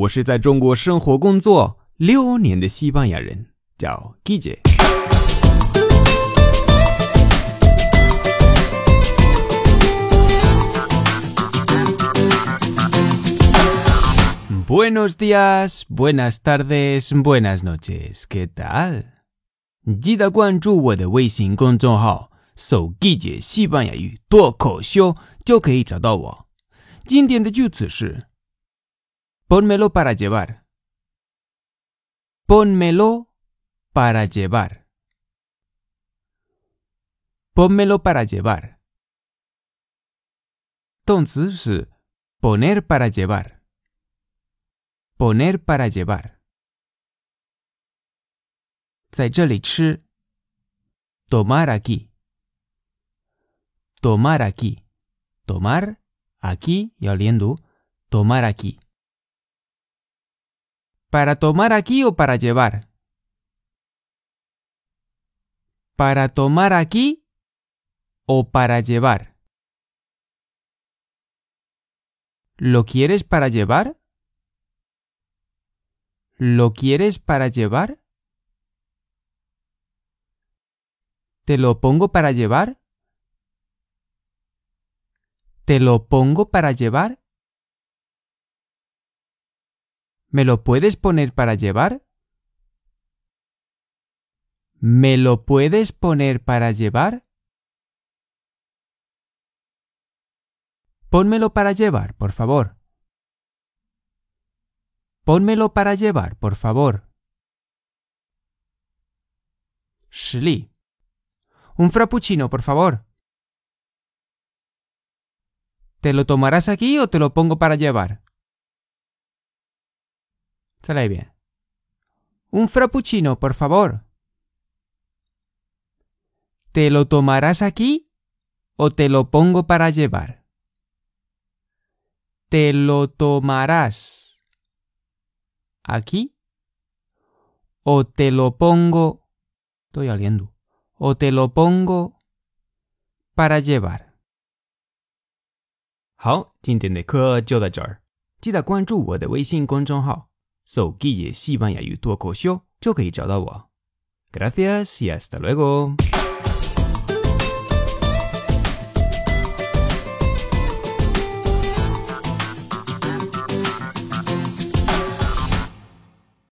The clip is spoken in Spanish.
我是在中国生活工作六年的西班牙人，叫 Guille。Buenos días, buenas tardes, buenas noches. ¿Qué tal? 记得关注我的微信公众号“手 Guille 西班牙语脱口秀”，就可以找到我。今天的句子是 Pónmelo para llevar. Pónmelo para llevar. Pónmelo para llevar. 动词是 poner para llevar. Poner para llevar. 在这里吃 tomar aquí. Tomar aquí. Tomar aquí 要连读 tomar aquí. ¿Para tomar aquí o para llevar? ¿Para tomar aquí o para llevar? ¿Lo quieres para llevar? ¿Lo quieres para llevar? ¿Te lo pongo para llevar? ¿Te lo pongo para llevar? ¿Me lo puedes poner para llevar? ¿Me lo puedes poner para llevar? Pónmelo para llevar, por favor. Pónmelo para llevar, por favor. Shli. Un frappuccino, por favor. ¿Te lo tomarás aquí o te lo pongo para llevar? Sale bien. Un frappuccino, por favor. ¿Te lo tomarás aquí o te lo pongo para llevar? ¿Te lo tomarás aquí o te lo pongo... Estoy oliendo. O te lo pongo para llevar. 好，今天的课就到这儿，记得关注我的微信公众号。 手机也西班牙语脱口秀就可以找到我。Gracias y hasta luego。